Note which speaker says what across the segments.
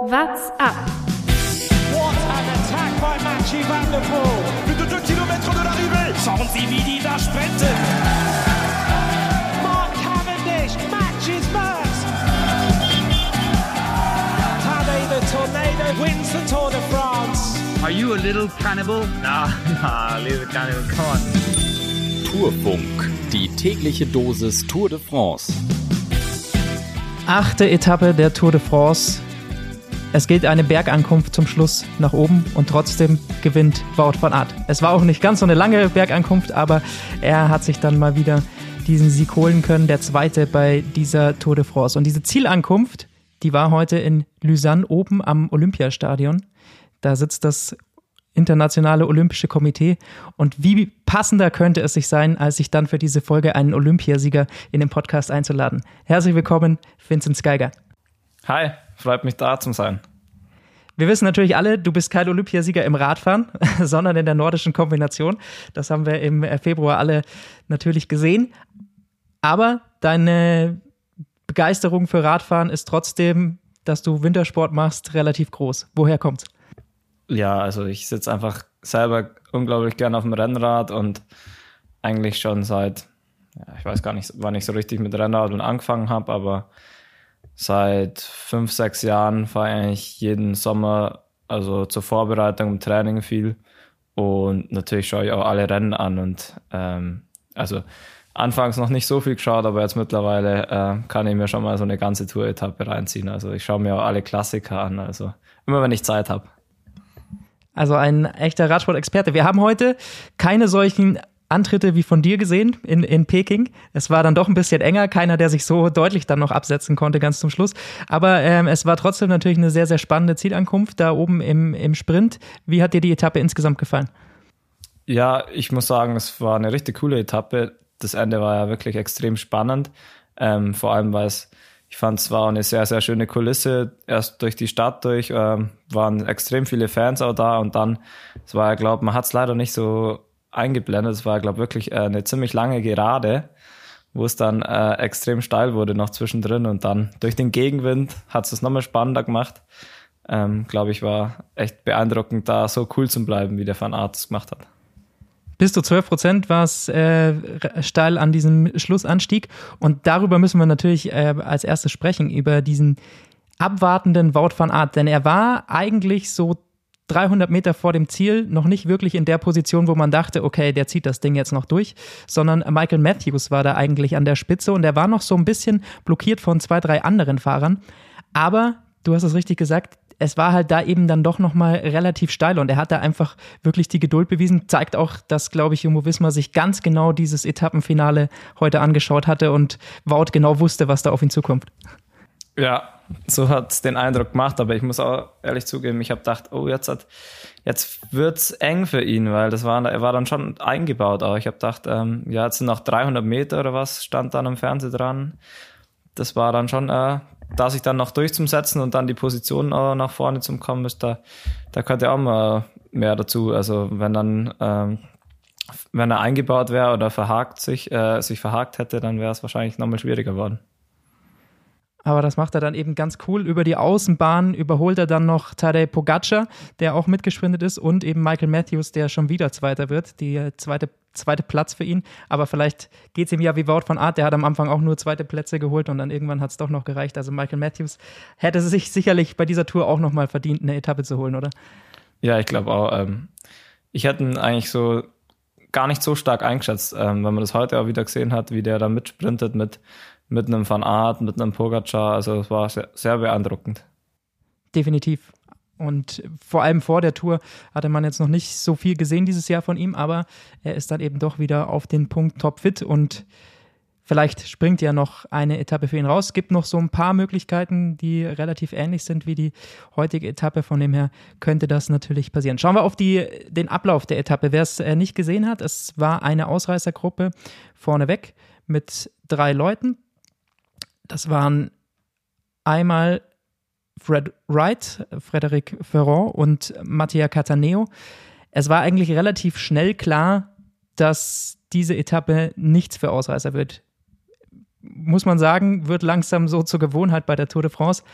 Speaker 1: What's up?
Speaker 2: What an attack by Mathieu Van der Poel.
Speaker 3: Plus de 2 km de l'arrivée.
Speaker 2: Schauen Sie, wie die da sprinten. Mark Cavendish matches Max. Tadej the Tornado wins the Tour de France.
Speaker 4: Are you a little cannibal? Nah, nah, little cannibal, come on.
Speaker 5: Tourfunk, die tägliche Dosis Tour de France.
Speaker 6: Achte Etappe der Tour de France. Es gilt eine Bergankunft zum Schluss nach oben und trotzdem gewinnt Wout van Aert. Es war auch nicht ganz so eine lange Bergankunft, aber er hat sich dann mal wieder diesen Sieg holen können, der zweite bei dieser Tour de France. Und diese Zielankunft, die war heute in Lausanne oben am Olympiastadion. Da sitzt das Internationale Olympische Komitee. Und wie passender könnte es sich sein, als sich dann für diese Folge einen Olympiasieger in den Podcast einzuladen. Herzlich willkommen, Vincent Skeiger.
Speaker 7: Hi, freut mich da zu sein.
Speaker 6: Wir wissen natürlich alle, du bist kein Olympiasieger im Radfahren, sondern in der nordischen Kombination. Das haben wir im Februar alle natürlich gesehen. Aber deine Begeisterung für Radfahren ist trotzdem, dass du Wintersport machst, relativ groß. Woher kommt's?
Speaker 7: Ja, also ich sitze einfach selber unglaublich gern auf dem Rennrad und eigentlich schon seit, ja, ich weiß gar nicht, wann ich so richtig mit Rennrad angefangen habe, aber seit fünf, sechs Jahren fahre ich jeden Sommer, also zur Vorbereitung im Training viel und natürlich schaue ich auch alle Rennen an und ähm, also anfangs noch nicht so viel geschaut, aber jetzt mittlerweile äh, kann ich mir schon mal so eine ganze Tour-Etappe reinziehen. Also ich schaue mir auch alle Klassiker an, also immer wenn ich Zeit habe.
Speaker 6: Also ein echter Radsport-Experte. Wir haben heute keine solchen Antritte wie von dir gesehen in, in Peking. Es war dann doch ein bisschen enger, keiner, der sich so deutlich dann noch absetzen konnte, ganz zum Schluss. Aber ähm, es war trotzdem natürlich eine sehr, sehr spannende Zielankunft da oben im, im Sprint. Wie hat dir die Etappe insgesamt gefallen?
Speaker 7: Ja, ich muss sagen, es war eine richtig coole Etappe. Das Ende war ja wirklich extrem spannend. Ähm, vor allem, weil es ich fand es war eine sehr, sehr schöne Kulisse. Erst durch die Stadt durch ähm, waren extrem viele Fans auch da und dann, es war ja, glaube man hat es leider nicht so eingeblendet. Es war, glaube wirklich äh, eine ziemlich lange Gerade, wo es dann äh, extrem steil wurde noch zwischendrin und dann durch den Gegenwind hat es nochmal spannender gemacht. Ähm, glaube ich, war echt beeindruckend, da so cool zu bleiben, wie der Van Aert gemacht hat.
Speaker 6: Bis zu 12 Prozent war es äh, steil an diesem Schlussanstieg. Und darüber müssen wir natürlich äh, als erstes sprechen, über diesen abwartenden Wout van Aert. Denn er war eigentlich so 300 Meter vor dem Ziel noch nicht wirklich in der Position, wo man dachte, okay, der zieht das Ding jetzt noch durch, sondern Michael Matthews war da eigentlich an der Spitze und er war noch so ein bisschen blockiert von zwei, drei anderen Fahrern. Aber du hast es richtig gesagt, es war halt da eben dann doch nochmal relativ steil und er hat da einfach wirklich die Geduld bewiesen. Zeigt auch, dass, glaube ich, Jumbo Wismar sich ganz genau dieses Etappenfinale heute angeschaut hatte und Wout genau wusste, was da auf ihn zukommt.
Speaker 7: Ja, so hat es den Eindruck gemacht, aber ich muss auch ehrlich zugeben, ich habe gedacht, oh, jetzt hat, jetzt wird's eng für ihn, weil das war, er war dann schon eingebaut auch. Ich habe gedacht, ähm, ja, jetzt sind noch 300 Meter oder was, stand dann am Fernseher dran. Das war dann schon, äh, da sich dann noch durchzusetzen und dann die Position äh, nach vorne zu kommen, ist da, da könnte auch mal mehr dazu. Also wenn dann, ähm, wenn er eingebaut wäre oder verhakt sich, äh, sich verhakt hätte, dann wäre es wahrscheinlich nochmal schwieriger geworden.
Speaker 6: Aber das macht er dann eben ganz cool. Über die Außenbahn überholt er dann noch Tadej Pogacar, der auch mitgesprintet ist, und eben Michael Matthews, der schon wieder Zweiter wird. Die zweite, zweite Platz für ihn. Aber vielleicht geht es ihm ja wie Wout von Art. Der hat am Anfang auch nur zweite Plätze geholt und dann irgendwann hat es doch noch gereicht. Also Michael Matthews hätte sich sicherlich bei dieser Tour auch nochmal verdient, eine Etappe zu holen, oder?
Speaker 7: Ja, ich glaube auch. Ähm, ich hätte ihn eigentlich so gar nicht so stark eingeschätzt, ähm, wenn man das heute auch wieder gesehen hat, wie der da mitsprintet mit mit einem Van Aert, mit einem Pogacar. Also es war sehr, sehr beeindruckend.
Speaker 6: Definitiv. Und vor allem vor der Tour hatte man jetzt noch nicht so viel gesehen dieses Jahr von ihm, aber er ist dann eben doch wieder auf den Punkt topfit und vielleicht springt ja noch eine Etappe für ihn raus. Es gibt noch so ein paar Möglichkeiten, die relativ ähnlich sind wie die heutige Etappe. Von dem her könnte das natürlich passieren. Schauen wir auf die, den Ablauf der Etappe. Wer es äh, nicht gesehen hat, es war eine Ausreißergruppe vorneweg mit drei Leuten. Das waren einmal Fred Wright, Frederic Ferrand und Mattia Cataneo. Es war eigentlich relativ schnell klar, dass diese Etappe nichts für Ausreißer wird. Muss man sagen, wird langsam so zur Gewohnheit bei der Tour de France.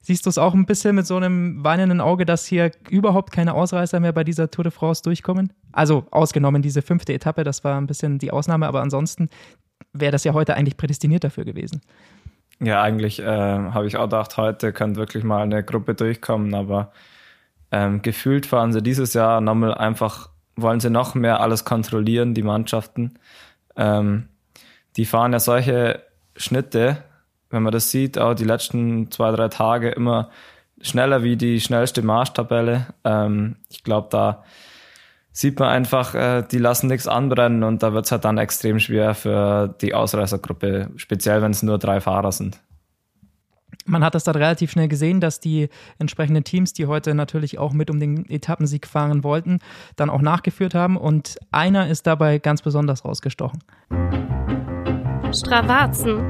Speaker 6: Siehst du es auch ein bisschen mit so einem weinenden Auge, dass hier überhaupt keine Ausreißer mehr bei dieser Tour de France durchkommen? Also ausgenommen diese fünfte Etappe, das war ein bisschen die Ausnahme, aber ansonsten wäre das ja heute eigentlich prädestiniert dafür gewesen.
Speaker 7: Ja, eigentlich äh, habe ich auch gedacht, heute könnte wirklich mal eine Gruppe durchkommen, aber ähm, gefühlt fahren sie dieses Jahr nochmal einfach, wollen sie noch mehr alles kontrollieren, die Mannschaften. Ähm, die fahren ja solche Schnitte, wenn man das sieht, auch die letzten zwei, drei Tage immer schneller wie die schnellste Marschtabelle. Ähm, ich glaube, da sieht man einfach, äh, die lassen nichts anbrennen und da wird es halt dann extrem schwer für die Ausreißergruppe, speziell wenn es nur drei Fahrer sind.
Speaker 6: Man hat das dann relativ schnell gesehen, dass die entsprechenden Teams, die heute natürlich auch mit um den Etappensieg fahren wollten, dann auch nachgeführt haben und einer ist dabei ganz besonders rausgestochen.
Speaker 1: Stravazen.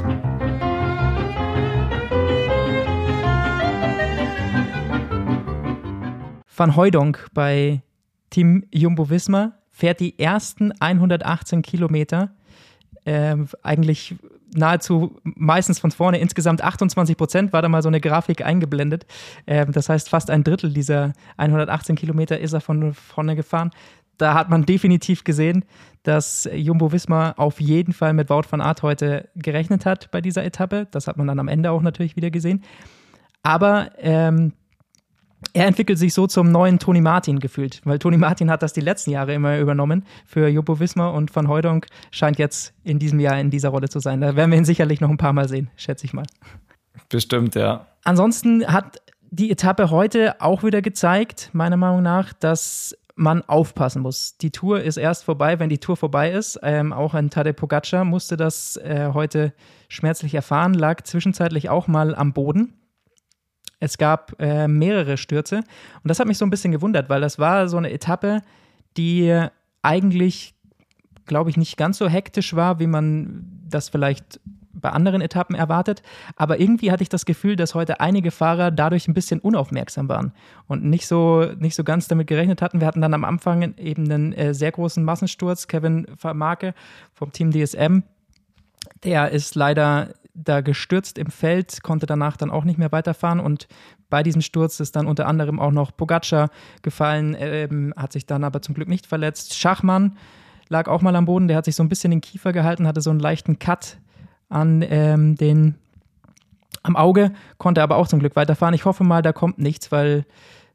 Speaker 6: Van Hooydonk bei Team Jumbo Visma fährt die ersten 118 Kilometer äh, eigentlich nahezu meistens von vorne. Insgesamt 28 Prozent war da mal so eine Grafik eingeblendet. Äh, das heißt, fast ein Drittel dieser 118 Kilometer ist er von vorne gefahren. Da hat man definitiv gesehen, dass Jumbo Visma auf jeden Fall mit Wout van Aert heute gerechnet hat bei dieser Etappe. Das hat man dann am Ende auch natürlich wieder gesehen. Aber ähm, er entwickelt sich so zum neuen Toni Martin gefühlt, weil Toni Martin hat das die letzten Jahre immer übernommen für Jumbo Wismar und Van Heudonk scheint jetzt in diesem Jahr in dieser Rolle zu sein. Da werden wir ihn sicherlich noch ein paar Mal sehen, schätze ich mal.
Speaker 7: Bestimmt, ja.
Speaker 6: Ansonsten hat die Etappe heute auch wieder gezeigt, meiner Meinung nach, dass man aufpassen muss. Die Tour ist erst vorbei, wenn die Tour vorbei ist. Ähm, auch ein Tadej Pogacar musste das äh, heute schmerzlich erfahren, lag zwischenzeitlich auch mal am Boden es gab äh, mehrere Stürze und das hat mich so ein bisschen gewundert, weil das war so eine Etappe, die eigentlich, glaube ich, nicht ganz so hektisch war, wie man das vielleicht bei anderen Etappen erwartet. Aber irgendwie hatte ich das Gefühl, dass heute einige Fahrer dadurch ein bisschen unaufmerksam waren und nicht so, nicht so ganz damit gerechnet hatten. Wir hatten dann am Anfang eben einen äh, sehr großen Massensturz. Kevin Vermarke vom Team DSM, der ist leider da gestürzt im Feld, konnte danach dann auch nicht mehr weiterfahren und bei diesem Sturz ist dann unter anderem auch noch Pogacar gefallen, ähm, hat sich dann aber zum Glück nicht verletzt. Schachmann lag auch mal am Boden, der hat sich so ein bisschen den Kiefer gehalten, hatte so einen leichten Cut an ähm, den am Auge, konnte aber auch zum Glück weiterfahren. Ich hoffe mal, da kommt nichts, weil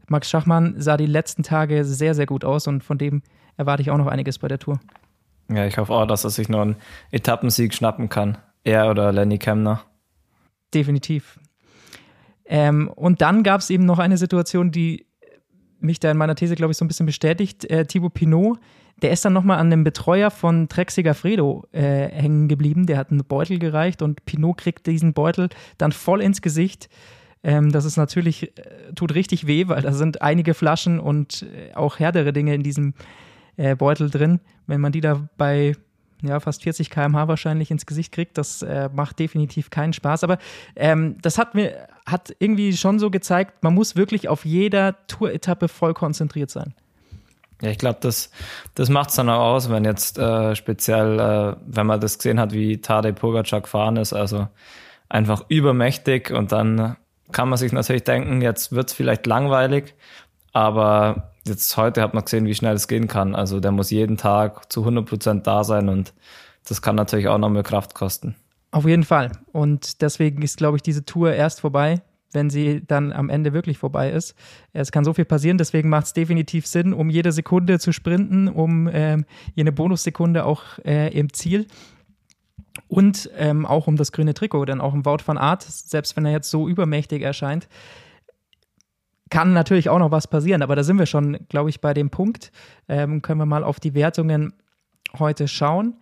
Speaker 6: Max Schachmann sah die letzten Tage sehr, sehr gut aus und von dem erwarte ich auch noch einiges bei der Tour.
Speaker 7: Ja, ich hoffe auch, dass er sich noch einen Etappensieg schnappen kann. Er oder Lenny Kemner.
Speaker 6: Definitiv. Ähm, und dann gab es eben noch eine Situation, die mich da in meiner These, glaube ich, so ein bisschen bestätigt. Äh, Thibaut Pinot, der ist dann nochmal an dem Betreuer von Trek Segafredo äh, hängen geblieben. Der hat einen Beutel gereicht und Pinot kriegt diesen Beutel dann voll ins Gesicht. Ähm, das ist natürlich, äh, tut richtig weh, weil da sind einige Flaschen und äh, auch härtere Dinge in diesem äh, Beutel drin. Wenn man die da bei ja, fast 40 km/h wahrscheinlich ins Gesicht kriegt. Das äh, macht definitiv keinen Spaß. Aber ähm, das hat mir hat irgendwie schon so gezeigt, man muss wirklich auf jeder Tour-Etappe voll konzentriert sein.
Speaker 7: Ja, ich glaube, das, das macht es dann auch aus, wenn jetzt äh, speziell, äh, wenn man das gesehen hat, wie Tadej Pogacar gefahren ist, also einfach übermächtig und dann kann man sich natürlich denken, jetzt wird es vielleicht langweilig, aber jetzt heute hat man gesehen, wie schnell es gehen kann. Also der muss jeden Tag zu 100 Prozent da sein und das kann natürlich auch noch mehr Kraft kosten.
Speaker 6: Auf jeden Fall. Und deswegen ist, glaube ich, diese Tour erst vorbei, wenn sie dann am Ende wirklich vorbei ist. Es kann so viel passieren, deswegen macht es definitiv Sinn, um jede Sekunde zu sprinten, um ähm, jene Bonussekunde auch äh, im Ziel. Und ähm, auch um das grüne Trikot, denn auch im Wout van Art, selbst wenn er jetzt so übermächtig erscheint, kann natürlich auch noch was passieren, aber da sind wir schon, glaube ich, bei dem Punkt. Ähm, können wir mal auf die Wertungen heute schauen.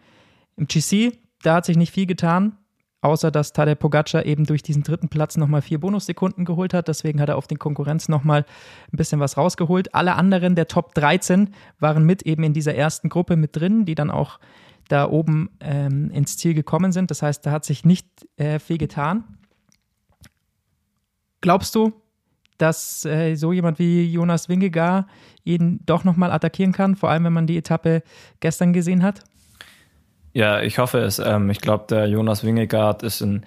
Speaker 6: Im GC, da hat sich nicht viel getan, außer dass Tadej Pogacar eben durch diesen dritten Platz nochmal vier Bonussekunden geholt hat. Deswegen hat er auf den Konkurrenz nochmal ein bisschen was rausgeholt. Alle anderen der Top 13 waren mit eben in dieser ersten Gruppe mit drin, die dann auch da oben ähm, ins Ziel gekommen sind. Das heißt, da hat sich nicht äh, viel getan. Glaubst du, dass äh, so jemand wie Jonas Wingegar ihn doch nochmal attackieren kann, vor allem wenn man die Etappe gestern gesehen hat?
Speaker 7: Ja, ich hoffe es. Ähm, ich glaube, der Jonas Wingegaard ist in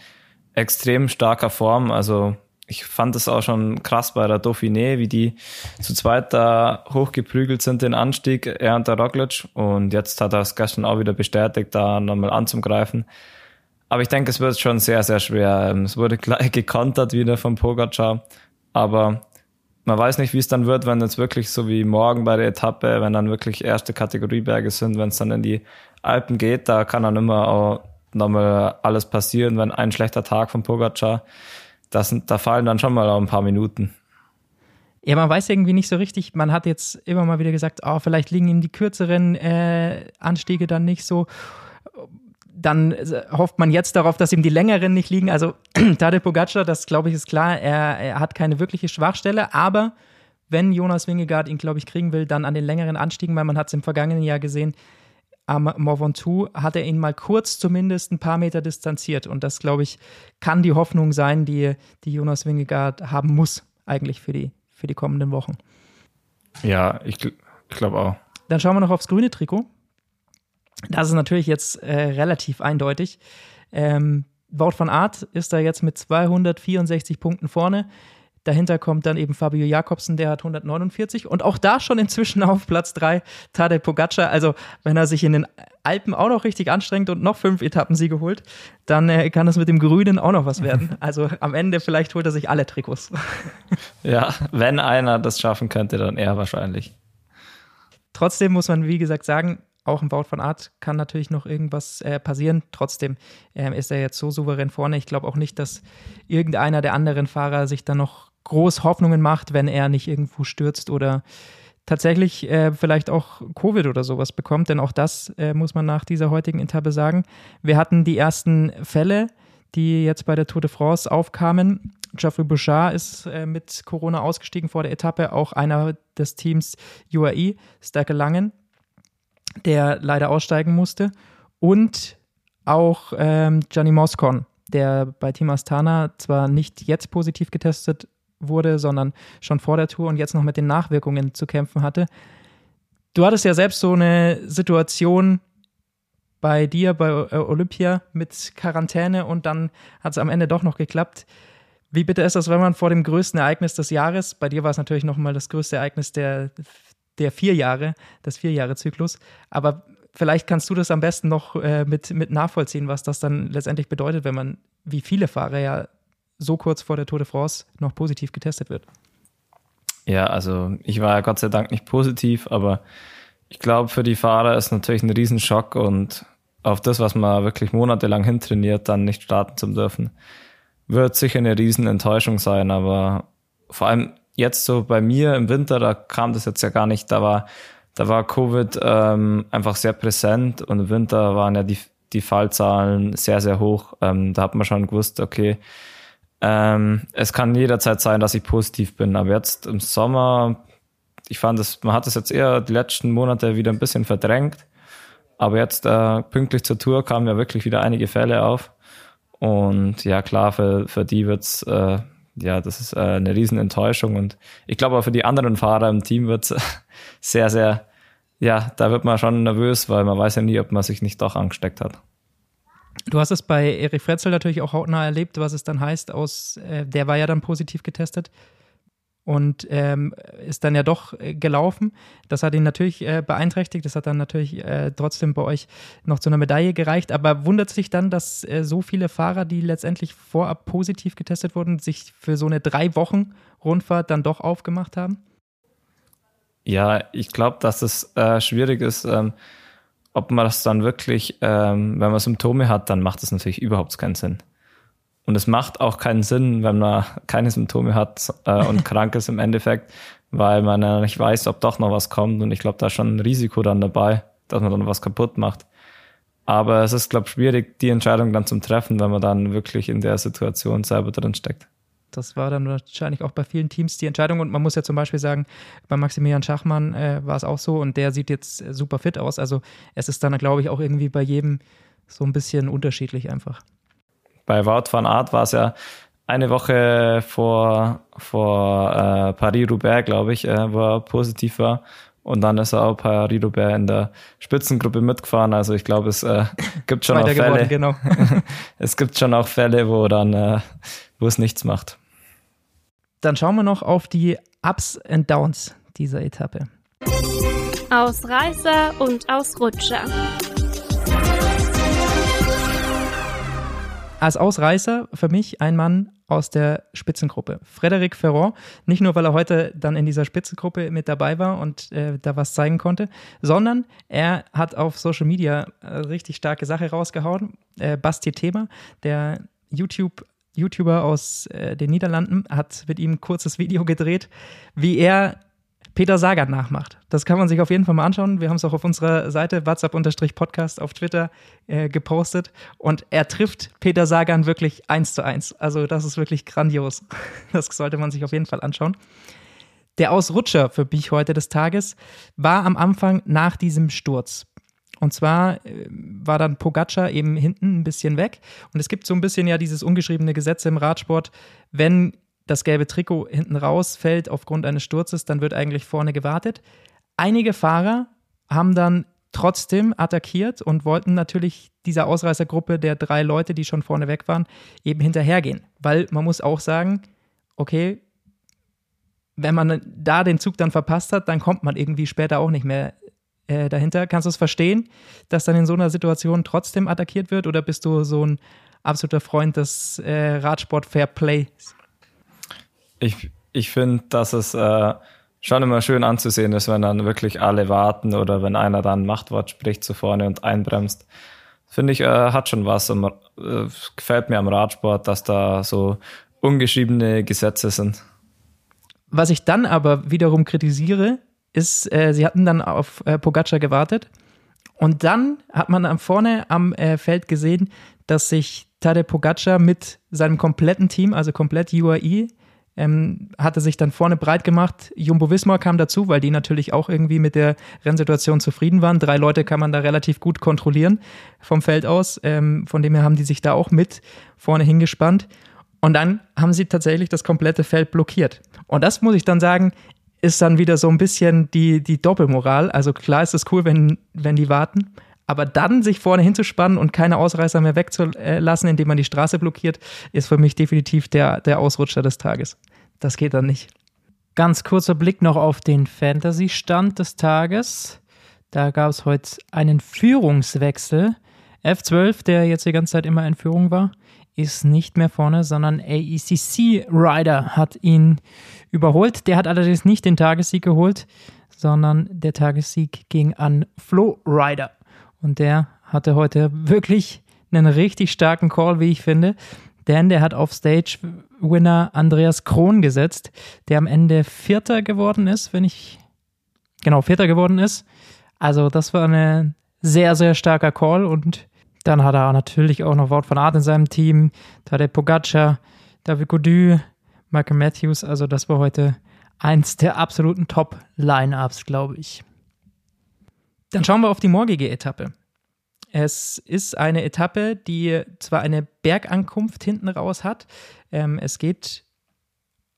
Speaker 7: extrem starker Form. Also ich fand es auch schon krass bei der Dauphiné, wie die zu zweit da hochgeprügelt sind, den Anstieg, er und der Roglic. Und jetzt hat er es gestern auch wieder bestätigt, da nochmal anzugreifen. Aber ich denke, es wird schon sehr, sehr schwer. Ähm, es wurde gleich gekontert wieder von Pogacar. Aber man weiß nicht, wie es dann wird, wenn jetzt wirklich so wie morgen bei der Etappe, wenn dann wirklich erste Kategorieberge sind, wenn es dann in die Alpen geht, da kann dann immer auch nochmal alles passieren, wenn ein schlechter Tag von Pogacar das da fallen dann schon mal auch ein paar Minuten.
Speaker 6: Ja, man weiß irgendwie nicht so richtig. Man hat jetzt immer mal wieder gesagt, oh, vielleicht liegen ihm die kürzeren äh, Anstiege dann nicht so. Dann äh, hofft man jetzt darauf, dass ihm die längeren nicht liegen. Also Tadej Pogacar, das glaube ich ist klar, er, er hat keine wirkliche Schwachstelle, aber wenn Jonas Wingegaard ihn, glaube ich, kriegen will, dann an den längeren Anstiegen, weil man hat es im vergangenen Jahr gesehen, am Mont Ventoux hat er ihn mal kurz zumindest ein paar Meter distanziert. Und das, glaube ich, kann die Hoffnung sein, die, die Jonas Wingegaard haben muss, eigentlich für die, für die kommenden Wochen.
Speaker 7: Ja, ich, ich glaube auch.
Speaker 6: Dann schauen wir noch aufs grüne Trikot. Das ist natürlich jetzt äh, relativ eindeutig. Ähm, Wout van Art ist da jetzt mit 264 Punkten vorne. Dahinter kommt dann eben Fabio Jakobsen, der hat 149 und auch da schon inzwischen auf Platz 3 Tadej Pogacar. Also wenn er sich in den Alpen auch noch richtig anstrengt und noch fünf Etappensiege holt, dann äh, kann es mit dem Grünen auch noch was werden. Also am Ende vielleicht holt er sich alle Trikots.
Speaker 7: Ja, wenn einer das schaffen könnte, dann er wahrscheinlich.
Speaker 6: Trotzdem muss man, wie gesagt, sagen, auch im Wout von Art kann natürlich noch irgendwas äh, passieren. Trotzdem äh, ist er jetzt so souverän vorne. Ich glaube auch nicht, dass irgendeiner der anderen Fahrer sich dann noch groß Hoffnungen macht, wenn er nicht irgendwo stürzt oder tatsächlich äh, vielleicht auch Covid oder sowas bekommt, denn auch das äh, muss man nach dieser heutigen Etappe sagen. Wir hatten die ersten Fälle, die jetzt bei der Tour de France aufkamen. Geoffrey Bouchard ist äh, mit Corona ausgestiegen vor der Etappe, auch einer des Teams UAE, Stärke Langen, der leider aussteigen musste. Und auch ähm, Gianni Moscon, der bei Team Astana zwar nicht jetzt positiv getestet wurde, sondern schon vor der Tour und jetzt noch mit den Nachwirkungen zu kämpfen hatte. Du hattest ja selbst so eine Situation bei dir, bei äh, Olympia mit Quarantäne und dann hat es am Ende doch noch geklappt. Wie bitte ist das, wenn man vor dem größten Ereignis des Jahres, bei dir war es natürlich nochmal das größte Ereignis der, der vier Jahre, des Vier-Jahre-Zyklus, aber vielleicht kannst du das am besten noch äh, mit, mit nachvollziehen, was das dann letztendlich bedeutet, wenn man, wie viele Fahrer ja so kurz vor der Tour de France noch positiv getestet wird.
Speaker 7: Ja, also ich war Gott sei Dank nicht positiv, aber ich glaube, für die Fahrer ist natürlich ein Riesenschock und auf das, was man wirklich monatelang hintrainiert, dann nicht starten zu dürfen, wird sicher eine Riesenenttäuschung sein, aber vor allem jetzt so bei mir im Winter, da kam das jetzt ja gar nicht, da war, da war Covid ähm, einfach sehr präsent und im Winter waren ja die, die Fallzahlen sehr, sehr hoch. Ähm, da hat man schon gewusst, okay, ähm, es kann jederzeit sein, dass ich positiv bin, aber jetzt im Sommer, ich fand es, man hat es jetzt eher die letzten Monate wieder ein bisschen verdrängt, aber jetzt äh, pünktlich zur Tour kamen ja wirklich wieder einige Fälle auf. Und ja klar, für, für die wird's äh, ja, das ist äh, eine Riesenenttäuschung und ich glaube auch für die anderen Fahrer im Team wird's sehr, sehr, ja, da wird man schon nervös, weil man weiß ja nie, ob man sich nicht doch angesteckt hat.
Speaker 6: Du hast es bei Erik Fretzel natürlich auch hautnah erlebt, was es dann heißt, aus, äh, der war ja dann positiv getestet und ähm, ist dann ja doch äh, gelaufen. Das hat ihn natürlich äh, beeinträchtigt. Das hat dann natürlich äh, trotzdem bei euch noch zu einer Medaille gereicht. Aber wundert sich dann, dass äh, so viele Fahrer, die letztendlich vorab positiv getestet wurden, sich für so eine drei Wochen Rundfahrt dann doch aufgemacht haben?
Speaker 7: Ja, ich glaube, dass es äh, schwierig ist. Ähm ob man das dann wirklich, ähm, wenn man Symptome hat, dann macht das natürlich überhaupt keinen Sinn. Und es macht auch keinen Sinn, wenn man keine Symptome hat äh, und krank ist im Endeffekt, weil man ja nicht weiß, ob doch noch was kommt. Und ich glaube, da ist schon ein Risiko dann dabei, dass man dann was kaputt macht. Aber es ist, glaube ich, schwierig, die Entscheidung dann zum Treffen, wenn man dann wirklich in der Situation selber drin steckt.
Speaker 6: Das war dann wahrscheinlich auch bei vielen Teams die Entscheidung. Und man muss ja zum Beispiel sagen, bei Maximilian Schachmann äh, war es auch so und der sieht jetzt äh, super fit aus. Also es ist dann, glaube ich, auch irgendwie bei jedem so ein bisschen unterschiedlich einfach.
Speaker 7: Bei Wout van Art war es ja eine Woche vor, vor äh, Paris-Roubaix, glaube ich, äh, wo er positiv war. Und dann ist er auch Paris-Roubaix in der Spitzengruppe mitgefahren. Also ich glaube, es äh, gibt schon auch Fälle. Geworden, genau. es gibt schon auch Fälle, wo dann, äh, wo es nichts macht.
Speaker 6: Dann schauen wir noch auf die Ups and Downs dieser Etappe.
Speaker 1: Ausreißer und Ausrutscher.
Speaker 6: Als Ausreißer für mich ein Mann aus der Spitzengruppe. Frederic Ferrand, nicht nur, weil er heute dann in dieser Spitzengruppe mit dabei war und äh, da was zeigen konnte, sondern er hat auf Social Media eine richtig starke Sache rausgehauen. Äh, Basti Thema, der YouTube YouTuber aus äh, den Niederlanden, hat mit ihm ein kurzes Video gedreht, wie er Peter Sagan nachmacht. Das kann man sich auf jeden Fall mal anschauen. Wir haben es auch auf unserer Seite WhatsApp-Podcast auf Twitter äh, gepostet. Und er trifft Peter Sagan wirklich eins zu eins. Also das ist wirklich grandios. Das sollte man sich auf jeden Fall anschauen. Der Ausrutscher für mich heute des Tages war am Anfang nach diesem Sturz. Und zwar äh, war dann Pogacar eben hinten ein bisschen weg. Und es gibt so ein bisschen ja dieses ungeschriebene Gesetz im Radsport, wenn das gelbe Trikot hinten rausfällt aufgrund eines Sturzes, dann wird eigentlich vorne gewartet. Einige Fahrer haben dann trotzdem attackiert und wollten natürlich dieser Ausreißergruppe der drei Leute, die schon vorne weg waren, eben hinterhergehen. Weil man muss auch sagen, okay, wenn man da den Zug dann verpasst hat, dann kommt man irgendwie später auch nicht mehr äh, dahinter. Kannst du es verstehen, dass dann in so einer Situation trotzdem attackiert wird oder bist du so ein absoluter Freund des äh, Radsport Fair Plays?
Speaker 7: Ich, ich finde, dass es äh, schon immer schön anzusehen ist, wenn dann wirklich alle warten oder wenn einer dann Machtwort spricht zu vorne und einbremst. Finde ich, äh, hat schon was. Am, äh, gefällt mir am Radsport, dass da so ungeschriebene Gesetze sind.
Speaker 6: Was ich dann aber wiederum kritisiere, ist, äh, sie hatten dann auf äh, Pogacar gewartet und dann hat man vorne am äh, Feld gesehen, dass sich Tadej Pogacar mit seinem kompletten Team, also komplett UAE, ähm, hatte sich dann vorne breit gemacht. Jumbo Wismar kam dazu, weil die natürlich auch irgendwie mit der Rennsituation zufrieden waren. Drei Leute kann man da relativ gut kontrollieren vom Feld aus. Ähm, von dem her haben die sich da auch mit vorne hingespannt. Und dann haben sie tatsächlich das komplette Feld blockiert. Und das muss ich dann sagen, ist dann wieder so ein bisschen die, die Doppelmoral. Also klar ist es cool, wenn, wenn die warten. Aber dann sich vorne hinzuspannen und keine Ausreißer mehr wegzulassen, indem man die Straße blockiert, ist für mich definitiv der, der Ausrutscher des Tages. Das geht dann nicht. Ganz kurzer Blick noch auf den Fantasy-Stand des Tages. Da gab es heute einen Führungswechsel. F12, der jetzt die ganze Zeit immer in Führung war, ist nicht mehr vorne, sondern AECC Rider hat ihn überholt. Der hat allerdings nicht den Tagessieg geholt, sondern der Tagessieg ging an Flo Rider. Und der hatte heute wirklich einen richtig starken Call, wie ich finde. Denn der hat auf Stage-Winner Andreas Krohn gesetzt, der am Ende Vierter geworden ist, wenn ich. Genau, Vierter geworden ist. Also, das war ein sehr, sehr starker Call. Und dann hat er natürlich auch noch Wort von Art in seinem Team. Tadej Pogacar, David Gody, Michael Matthews. Also, das war heute eins der absoluten Top-Line-Ups, glaube ich. Dann schauen wir auf die morgige Etappe. Es ist eine Etappe, die zwar eine Bergankunft hinten raus hat. Ähm, es geht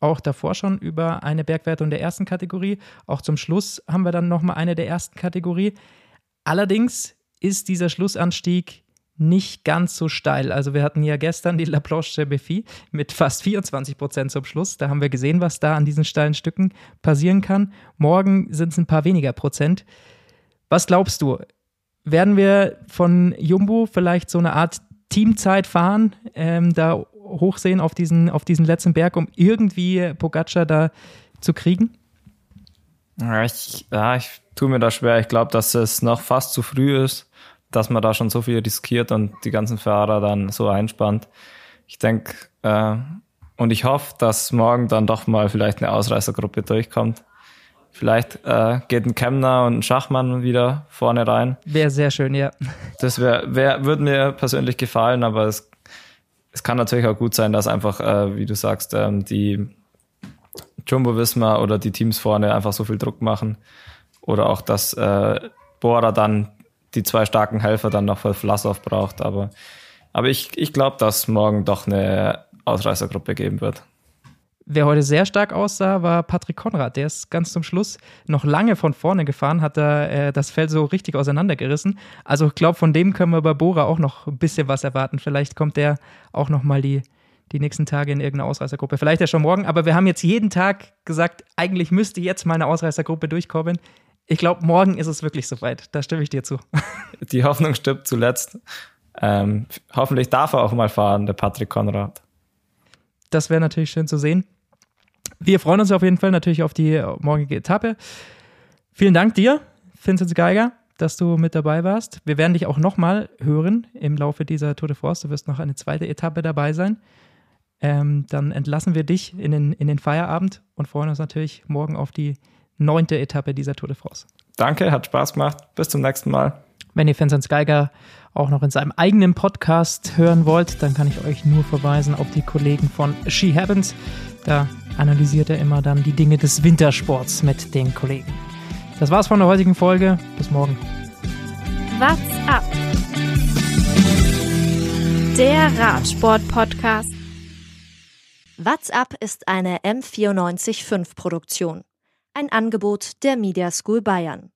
Speaker 6: auch davor schon über eine Bergwertung der ersten Kategorie. Auch zum Schluss haben wir dann nochmal eine der ersten Kategorie. Allerdings ist dieser Schlussanstieg nicht ganz so steil. Also wir hatten ja gestern die La Planche Béfi mit fast 24 Prozent zum Schluss. Da haben wir gesehen, was da an diesen steilen Stücken passieren kann. Morgen sind es ein paar weniger Prozent. Was glaubst du? Werden wir von Jumbo vielleicht so eine Art Teamzeit fahren, ähm, da hochsehen auf diesen, auf diesen letzten Berg, um irgendwie Pogacar da zu kriegen?
Speaker 7: Ich, ja, ich tue mir da schwer. Ich glaube, dass es noch fast zu früh ist, dass man da schon so viel riskiert und die ganzen Fahrer dann so einspannt. Ich denke äh, und ich hoffe, dass morgen dann doch mal vielleicht eine Ausreißergruppe durchkommt. Vielleicht äh, geht ein Kemner und ein Schachmann wieder vorne rein.
Speaker 6: Wäre sehr schön, ja.
Speaker 7: Das wär, wär, würde mir persönlich gefallen, aber es, es kann natürlich auch gut sein, dass einfach, äh, wie du sagst, ähm, die Jumbo Wismar oder die Teams vorne einfach so viel Druck machen. Oder auch, dass äh, Bora dann die zwei starken Helfer dann noch für Vlasov braucht. Aber, aber ich, ich glaube, dass morgen doch eine Ausreißergruppe geben wird.
Speaker 6: Wer heute sehr stark aussah, war Patrick Konrad. Der ist ganz zum Schluss noch lange von vorne gefahren, hat da äh, das Feld so richtig auseinandergerissen. Also ich glaube, von dem können wir bei Bora auch noch ein bisschen was erwarten. Vielleicht kommt der auch noch mal die, die nächsten Tage in irgendeiner Ausreißergruppe. Vielleicht ja schon morgen, aber wir haben jetzt jeden Tag gesagt, eigentlich müsste jetzt mal eine Ausreißergruppe durchkommen. Ich glaube, morgen ist es wirklich soweit. Da stimme ich dir zu.
Speaker 7: Die Hoffnung stirbt zuletzt. Ähm, hoffentlich darf er auch mal fahren, der Patrick Konrad.
Speaker 6: Das wäre natürlich schön zu sehen. Wir freuen uns auf jeden Fall natürlich auf die morgige Etappe. Vielen Dank dir, Vincent Geiger, dass du mit dabei warst. Wir werden dich auch nochmal hören im Laufe dieser Tour de France. Du wirst noch eine zweite Etappe dabei sein. Ähm, dann entlassen wir dich in den, in den Feierabend und freuen uns natürlich morgen auf die neunte Etappe dieser Tour de France.
Speaker 7: Danke, hat Spaß gemacht. Bis zum nächsten Mal.
Speaker 6: Wenn ihr Vincent Geiger auch noch in seinem eigenen Podcast hören wollt, dann kann ich euch nur verweisen auf die Kollegen von She Happens. Da analysiert er immer dann die Dinge des Wintersports mit den Kollegen. Das war's von der heutigen Folge. Bis morgen.
Speaker 1: What's up? Der Radsport-Podcast.
Speaker 8: What's up ist eine M945 Produktion. Ein Angebot der Media School Bayern.